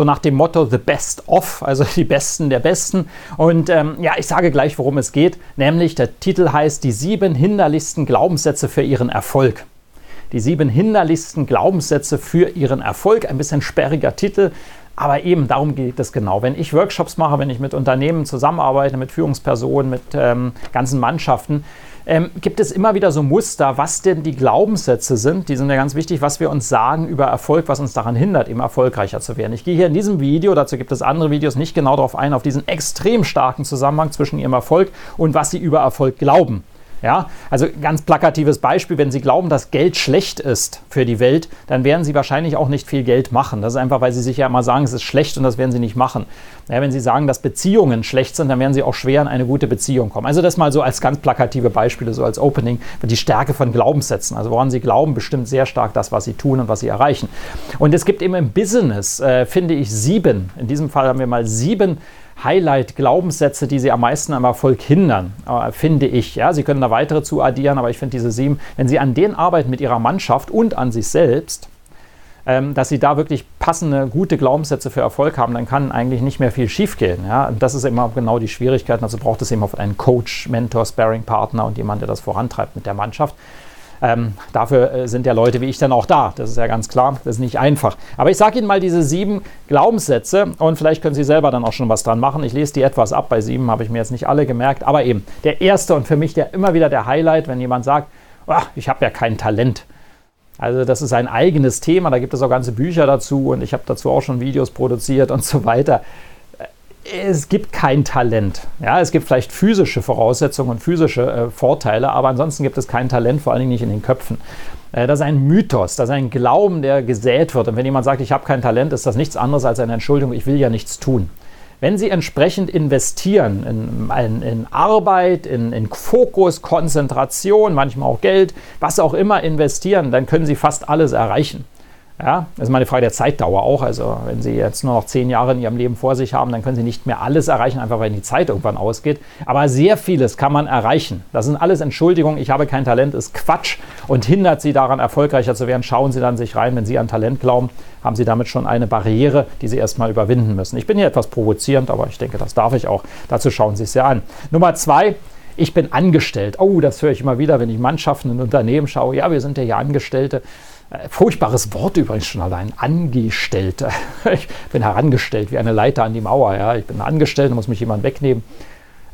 so nach dem Motto The Best of, also die Besten der Besten. Und ähm, ja, ich sage gleich, worum es geht, nämlich der Titel heißt Die sieben hinderlichsten Glaubenssätze für Ihren Erfolg. Die sieben hinderlichsten Glaubenssätze für Ihren Erfolg. Ein bisschen sperriger Titel, aber eben darum geht es genau. Wenn ich Workshops mache, wenn ich mit Unternehmen zusammenarbeite, mit Führungspersonen, mit ähm, ganzen Mannschaften, ähm, gibt es immer wieder so Muster, was denn die Glaubenssätze sind. Die sind ja ganz wichtig, was wir uns sagen über Erfolg, was uns daran hindert, eben erfolgreicher zu werden. Ich gehe hier in diesem Video, dazu gibt es andere Videos, nicht genau darauf ein, auf diesen extrem starken Zusammenhang zwischen ihrem Erfolg und was sie über Erfolg glauben. Ja, also ganz plakatives Beispiel, wenn Sie glauben, dass Geld schlecht ist für die Welt, dann werden Sie wahrscheinlich auch nicht viel Geld machen. Das ist einfach, weil Sie sich ja immer sagen, es ist schlecht und das werden Sie nicht machen. Ja, wenn Sie sagen, dass Beziehungen schlecht sind, dann werden Sie auch schwer in eine gute Beziehung kommen. Also das mal so als ganz plakative Beispiele, so als Opening, die Stärke von Glaubenssätzen. Also woran Sie glauben, bestimmt sehr stark das, was Sie tun und was Sie erreichen. Und es gibt eben im Business, äh, finde ich, sieben, in diesem Fall haben wir mal sieben Highlight-Glaubenssätze, die Sie am meisten am Erfolg hindern, äh, finde ich. Ja, Sie können da weitere zu addieren, aber ich finde diese sieben, wenn Sie an denen arbeiten mit Ihrer Mannschaft und an sich selbst, ähm, dass Sie da wirklich passende, gute Glaubenssätze für Erfolg haben, dann kann eigentlich nicht mehr viel schiefgehen. Ja? Und das ist immer genau die Schwierigkeit. Also braucht es eben auch einen Coach, Mentor, Sparring-Partner und jemand, der das vorantreibt mit der Mannschaft. Ähm, dafür äh, sind ja Leute wie ich dann auch da. Das ist ja ganz klar. Das ist nicht einfach. Aber ich sage Ihnen mal diese sieben Glaubenssätze und vielleicht können Sie selber dann auch schon was dran machen. Ich lese die etwas ab. Bei sieben habe ich mir jetzt nicht alle gemerkt. Aber eben der erste und für mich der immer wieder der Highlight, wenn jemand sagt, oh, ich habe ja kein Talent. Also das ist ein eigenes Thema, da gibt es auch ganze Bücher dazu und ich habe dazu auch schon Videos produziert und so weiter es gibt kein Talent. Ja, es gibt vielleicht physische Voraussetzungen und physische äh, Vorteile, aber ansonsten gibt es kein Talent, vor allen Dingen nicht in den Köpfen. Äh, das ist ein Mythos, das ist ein Glauben, der gesät wird. Und wenn jemand sagt, ich habe kein Talent, ist das nichts anderes als eine Entschuldigung, ich will ja nichts tun. Wenn Sie entsprechend investieren in, in, in Arbeit, in, in, Fokus, Konzentration, manchmal auch Geld, was auch immer investieren, dann können Sie fast alles erreichen. Ja, das ist mal eine Frage der Zeitdauer auch. Also wenn Sie jetzt nur noch zehn Jahre in Ihrem Leben vor sich haben, dann können Sie nicht mehr alles erreichen, einfach weil die Zeit irgendwann ausgeht. Aber sehr vieles kann man erreichen. Das sind alles Entschuldigungen, ich habe kein Talent, ist Quatsch und hindert Sie daran, erfolgreicher zu werden. Schauen Sie dann sich rein, wenn Sie an Talent glauben, haben Sie damit schon eine Barriere, die Sie erstmal überwinden müssen. Ich bin hier etwas provozierend, aber ich denke, das darf ich auch. Dazu schauen Sie es ja an. Nummer zwei, ich bin angestellt. Oh, das höre ich immer wieder, wenn ich Mannschaften in Unternehmen schaue. Ja, wir sind ja hier Angestellte. Äh, furchtbares Wort übrigens schon allein. Angestellte. Ich bin herangestellt wie eine Leiter an die Mauer. Ja. Ich bin angestellt, muss mich jemand wegnehmen.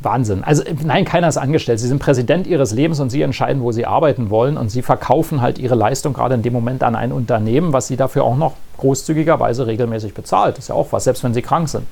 Wahnsinn. Also nein, keiner ist angestellt. Sie sind Präsident ihres Lebens und sie entscheiden, wo sie arbeiten wollen und sie verkaufen halt ihre Leistung gerade in dem Moment an ein Unternehmen, was sie dafür auch noch großzügigerweise regelmäßig bezahlt. Das ist ja auch was, selbst wenn sie krank sind.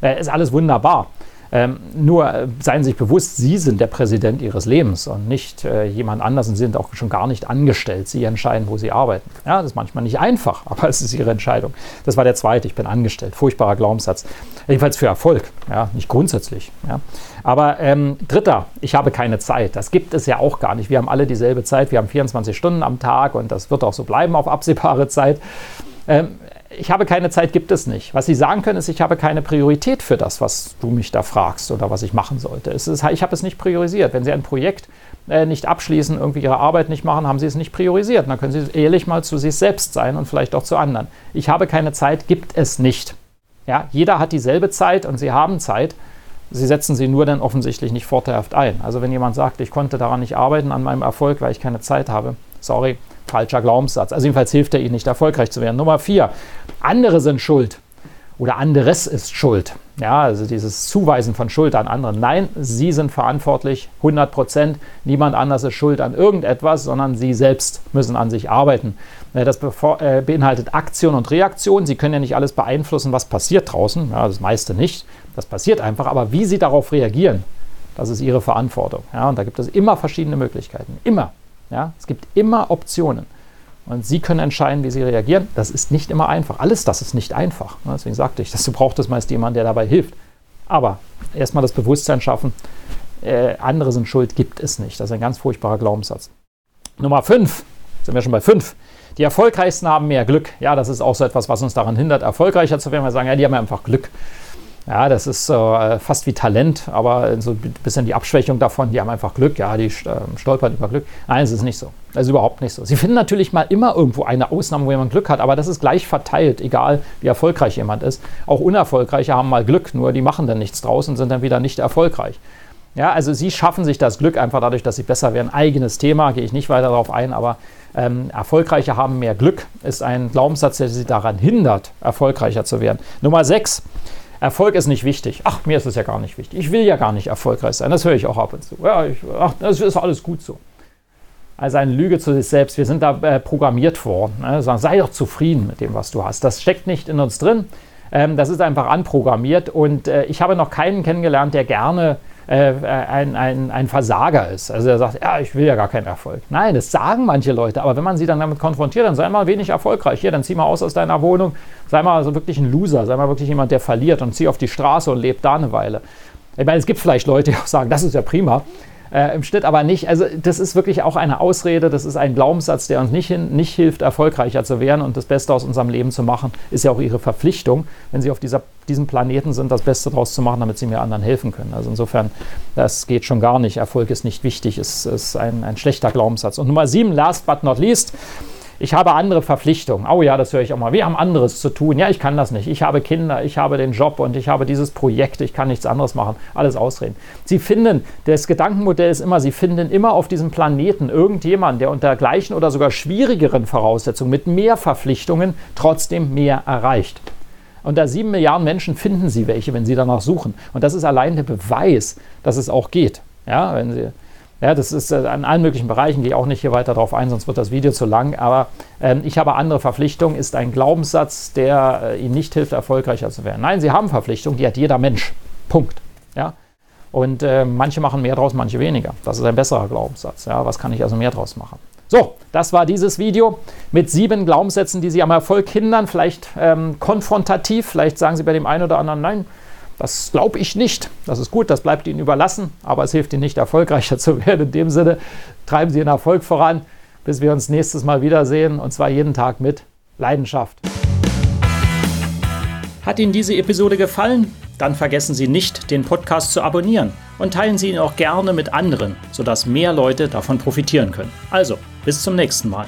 Äh, ist alles wunderbar. Ähm, nur äh, seien Sie sich bewusst, Sie sind der Präsident Ihres Lebens und nicht äh, jemand anders und Sie sind auch schon gar nicht angestellt. Sie entscheiden, wo Sie arbeiten. Ja, das ist manchmal nicht einfach, aber es ist Ihre Entscheidung. Das war der zweite, ich bin angestellt. Furchtbarer Glaubenssatz. Jedenfalls für Erfolg, ja, nicht grundsätzlich. Ja. Aber ähm, dritter, ich habe keine Zeit. Das gibt es ja auch gar nicht. Wir haben alle dieselbe Zeit. Wir haben 24 Stunden am Tag und das wird auch so bleiben auf absehbare Zeit. Ähm, ich habe keine Zeit, gibt es nicht. Was Sie sagen können, ist, ich habe keine Priorität für das, was du mich da fragst oder was ich machen sollte. Ist, ich habe es nicht priorisiert. Wenn Sie ein Projekt äh, nicht abschließen, irgendwie Ihre Arbeit nicht machen, haben Sie es nicht priorisiert. Dann können Sie ehrlich mal zu sich selbst sein und vielleicht auch zu anderen. Ich habe keine Zeit, gibt es nicht. Ja, jeder hat dieselbe Zeit und Sie haben Zeit. Sie setzen sie nur dann offensichtlich nicht vorteilhaft ein. Also wenn jemand sagt, ich konnte daran nicht arbeiten, an meinem Erfolg, weil ich keine Zeit habe, sorry, falscher Glaubenssatz. Also jedenfalls hilft er ihnen nicht, erfolgreich zu werden. Nummer vier, andere sind schuld oder anderes ist schuld. Ja, also dieses Zuweisen von Schuld an anderen. Nein, sie sind verantwortlich, 100 Prozent. Niemand anders ist schuld an irgendetwas, sondern sie selbst müssen an sich arbeiten. Das äh, beinhaltet Aktion und Reaktion. Sie können ja nicht alles beeinflussen, was passiert draußen. Ja, das meiste nicht. Das passiert einfach. Aber wie sie darauf reagieren, das ist ihre Verantwortung. Ja, und da gibt es immer verschiedene Möglichkeiten. Immer. Ja? Es gibt immer Optionen. Und Sie können entscheiden, wie Sie reagieren. Das ist nicht immer einfach. Alles das ist nicht einfach. Deswegen sagte ich, dass du brauchst meist jemanden, der dabei hilft. Aber erstmal das Bewusstsein schaffen, äh, andere sind schuld, gibt es nicht. Das ist ein ganz furchtbarer Glaubenssatz. Nummer 5, sind wir schon bei 5. Die Erfolgreichsten haben mehr Glück. Ja, das ist auch so etwas, was uns daran hindert, erfolgreicher zu werden. Wir sagen, ja, die haben einfach Glück. Ja, das ist äh, fast wie Talent, aber so ein bisschen die Abschwächung davon, die haben einfach Glück, ja, die äh, stolpern über Glück. Nein, es ist nicht so. Das ist überhaupt nicht so. Sie finden natürlich mal immer irgendwo eine Ausnahme, wo jemand Glück hat, aber das ist gleich verteilt, egal wie erfolgreich jemand ist. Auch Unerfolgreiche haben mal Glück, nur die machen dann nichts draus und sind dann wieder nicht erfolgreich. Ja, also sie schaffen sich das Glück einfach dadurch, dass sie besser werden. Eigenes Thema, gehe ich nicht weiter darauf ein, aber ähm, Erfolgreiche haben mehr Glück, ist ein Glaubenssatz, der sie daran hindert, erfolgreicher zu werden. Nummer 6. Erfolg ist nicht wichtig. Ach, mir ist es ja gar nicht wichtig. Ich will ja gar nicht erfolgreich sein. Das höre ich auch ab und zu. Ja, ich, ach, das ist alles gut so. Also eine Lüge zu sich selbst. Wir sind da äh, programmiert worden. Ne? Sagen, sei doch zufrieden mit dem, was du hast. Das steckt nicht in uns drin. Ähm, das ist einfach anprogrammiert. Und äh, ich habe noch keinen kennengelernt, der gerne äh, ein, ein, ein Versager ist. Also er sagt, ja, ich will ja gar keinen Erfolg. Nein, das sagen manche Leute, aber wenn man sie dann damit konfrontiert, dann sei mal wenig erfolgreich. Hier, dann zieh mal aus aus deiner Wohnung, sei mal so wirklich ein Loser, sei mal wirklich jemand, der verliert und zieh auf die Straße und lebt da eine Weile. Ich meine, es gibt vielleicht Leute, die auch sagen, das ist ja prima äh, im Schnitt aber nicht. Also das ist wirklich auch eine Ausrede, das ist ein Glaubenssatz, der uns nicht, hin, nicht hilft, erfolgreicher zu werden und das Beste aus unserem Leben zu machen, ist ja auch ihre Verpflichtung, wenn sie auf dieser, diesem Planeten sind, das Beste daraus zu machen, damit sie mir anderen helfen können. Also insofern, das geht schon gar nicht. Erfolg ist nicht wichtig, ist, ist ein, ein schlechter Glaubenssatz. Und Nummer sieben, last but not least, ich habe andere Verpflichtungen. Oh ja, das höre ich auch mal. Wir haben anderes zu tun. Ja, ich kann das nicht. Ich habe Kinder, ich habe den Job und ich habe dieses Projekt. Ich kann nichts anderes machen. Alles ausreden. Sie finden, das Gedankenmodell ist immer, Sie finden immer auf diesem Planeten irgendjemanden, der unter gleichen oder sogar schwierigeren Voraussetzungen mit mehr Verpflichtungen trotzdem mehr erreicht. Unter sieben Milliarden Menschen finden Sie welche, wenn Sie danach suchen. Und das ist allein der Beweis, dass es auch geht. Ja, wenn Sie ja, das ist äh, an allen möglichen Bereichen, gehe ich auch nicht hier weiter darauf ein, sonst wird das Video zu lang. Aber ähm, ich habe andere Verpflichtungen, ist ein Glaubenssatz, der äh, Ihnen nicht hilft, erfolgreicher zu werden. Nein, Sie haben Verpflichtungen, die hat jeder Mensch. Punkt. Ja? Und äh, manche machen mehr draus, manche weniger. Das ist ein besserer Glaubenssatz. Ja? Was kann ich also mehr draus machen? So, das war dieses Video mit sieben Glaubenssätzen, die Sie am Erfolg hindern. Vielleicht ähm, konfrontativ, vielleicht sagen Sie bei dem einen oder anderen, nein, das glaube ich nicht. Das ist gut, das bleibt Ihnen überlassen, aber es hilft Ihnen nicht, erfolgreicher zu werden. In dem Sinne, treiben Sie Ihren Erfolg voran, bis wir uns nächstes Mal wiedersehen und zwar jeden Tag mit Leidenschaft. Hat Ihnen diese Episode gefallen? Dann vergessen Sie nicht, den Podcast zu abonnieren und teilen Sie ihn auch gerne mit anderen, sodass mehr Leute davon profitieren können. Also, bis zum nächsten Mal.